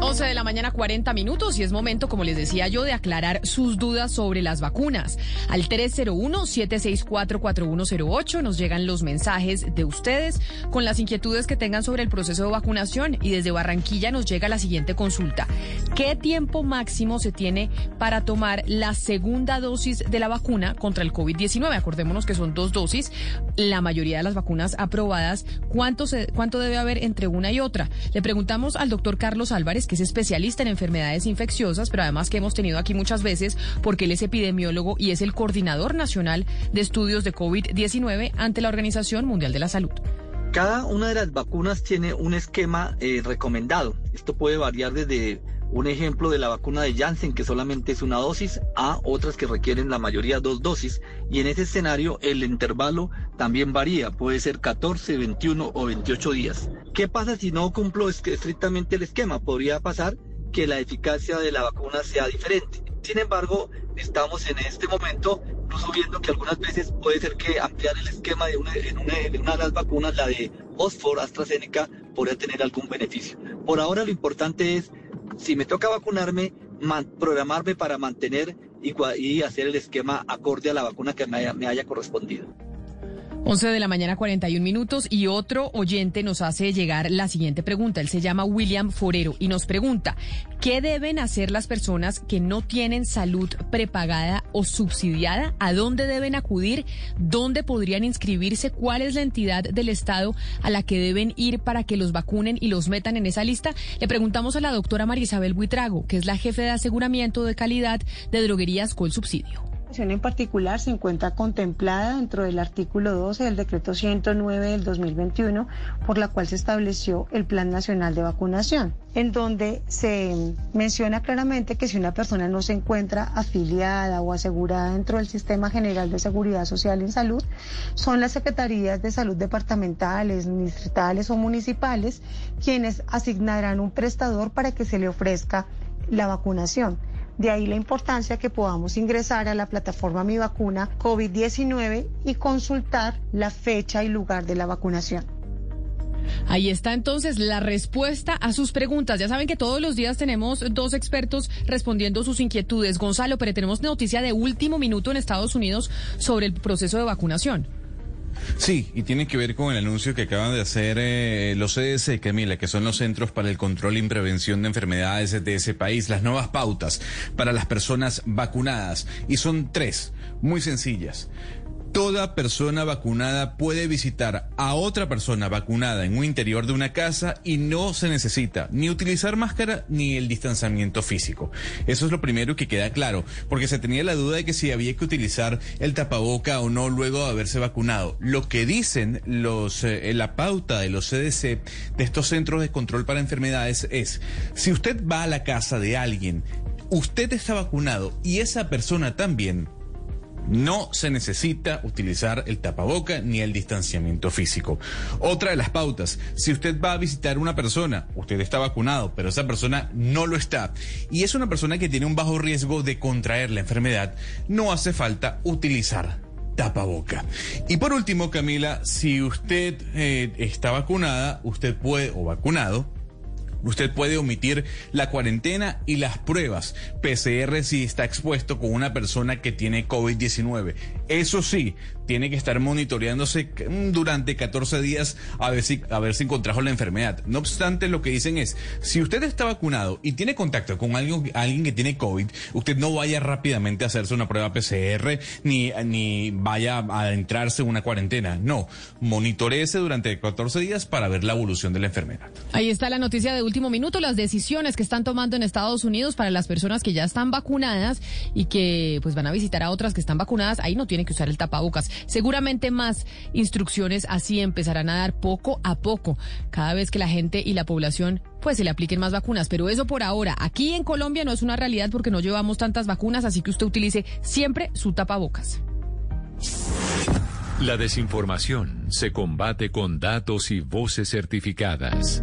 11 de la mañana, 40 minutos, y es momento, como les decía yo, de aclarar sus dudas sobre las vacunas. Al 301-764-4108 nos llegan los mensajes de ustedes con las inquietudes que tengan sobre el proceso de vacunación. Y desde Barranquilla nos llega la siguiente consulta. ¿Qué tiempo máximo se tiene para tomar la segunda dosis de la vacuna contra el COVID-19? Acordémonos que son dos dosis. La mayoría de las vacunas aprobadas, ¿cuánto, se, ¿cuánto debe haber entre una y otra? Le preguntamos al doctor Carlos Álvarez, que es especialista en enfermedades infecciosas, pero además que hemos tenido aquí muchas veces porque él es epidemiólogo y es el coordinador nacional de estudios de COVID-19 ante la Organización Mundial de la Salud. Cada una de las vacunas tiene un esquema eh, recomendado. Esto puede variar desde un ejemplo de la vacuna de Janssen, que solamente es una dosis, a otras que requieren la mayoría dos dosis. Y en ese escenario el intervalo también varía, puede ser 14, 21 o 28 días. ¿Qué pasa si no cumplo estrictamente el esquema? Podría pasar que la eficacia de la vacuna sea diferente. Sin embargo, estamos en este momento incluso viendo que algunas veces puede ser que ampliar el esquema de una, en una, de una de las vacunas, la de Oxford, AstraZeneca, podría tener algún beneficio. Por ahora lo importante es si me toca vacunarme, programarme para mantener y, hacer el esquema acorde a la vacuna que me me haya correspondido. 11 de la mañana 41 minutos y otro oyente nos hace llegar la siguiente pregunta. Él se llama William Forero y nos pregunta, ¿qué deben hacer las personas que no tienen salud prepagada o subsidiada? ¿A dónde deben acudir? ¿Dónde podrían inscribirse? ¿Cuál es la entidad del Estado a la que deben ir para que los vacunen y los metan en esa lista? Le preguntamos a la doctora María Isabel Buitrago, que es la jefe de aseguramiento de calidad de droguerías con subsidio en particular se encuentra contemplada dentro del artículo 12 del decreto 109 del 2021, por la cual se estableció el Plan Nacional de Vacunación, en donde se menciona claramente que si una persona no se encuentra afiliada o asegurada dentro del Sistema General de Seguridad Social en Salud, son las Secretarías de Salud departamentales, distritales o municipales quienes asignarán un prestador para que se le ofrezca la vacunación. De ahí la importancia que podamos ingresar a la plataforma Mi Vacuna COVID-19 y consultar la fecha y lugar de la vacunación. Ahí está entonces la respuesta a sus preguntas. Ya saben que todos los días tenemos dos expertos respondiendo sus inquietudes. Gonzalo, pero tenemos noticia de último minuto en Estados Unidos sobre el proceso de vacunación. Sí, y tiene que ver con el anuncio que acaban de hacer eh, los CDC, Camila, que son los Centros para el Control y Prevención de Enfermedades de ese país, las nuevas pautas para las personas vacunadas. Y son tres, muy sencillas toda persona vacunada puede visitar a otra persona vacunada en un interior de una casa y no se necesita ni utilizar máscara ni el distanciamiento físico. Eso es lo primero que queda claro, porque se tenía la duda de que si había que utilizar el tapaboca o no luego de haberse vacunado. Lo que dicen los eh, la pauta de los CDC de estos centros de control para enfermedades es si usted va a la casa de alguien usted está vacunado y esa persona también, no se necesita utilizar el tapaboca ni el distanciamiento físico. Otra de las pautas, si usted va a visitar una persona, usted está vacunado, pero esa persona no lo está, y es una persona que tiene un bajo riesgo de contraer la enfermedad, no hace falta utilizar tapaboca. Y por último, Camila, si usted eh, está vacunada, usted puede, o vacunado, Usted puede omitir la cuarentena y las pruebas PCR si está expuesto con una persona que tiene COVID-19. Eso sí, tiene que estar monitoreándose durante 14 días a ver si, a ver si contrajo la enfermedad. No obstante, lo que dicen es, si usted está vacunado y tiene contacto con alguien, alguien que tiene COVID, usted no vaya rápidamente a hacerse una prueba PCR ni, ni vaya a adentrarse en una cuarentena. No, monitoreese durante 14 días para ver la evolución de la enfermedad. Ahí está la noticia de último minuto, las decisiones que están tomando en Estados Unidos para las personas que ya están vacunadas y que pues van a visitar a otras que están vacunadas, ahí no tienen que usar el tapabocas. Seguramente más instrucciones así empezarán a dar poco a poco, cada vez que la gente y la población pues se le apliquen más vacunas, pero eso por ahora, aquí en Colombia no es una realidad porque no llevamos tantas vacunas, así que usted utilice siempre su tapabocas. La desinformación se combate con datos y voces certificadas.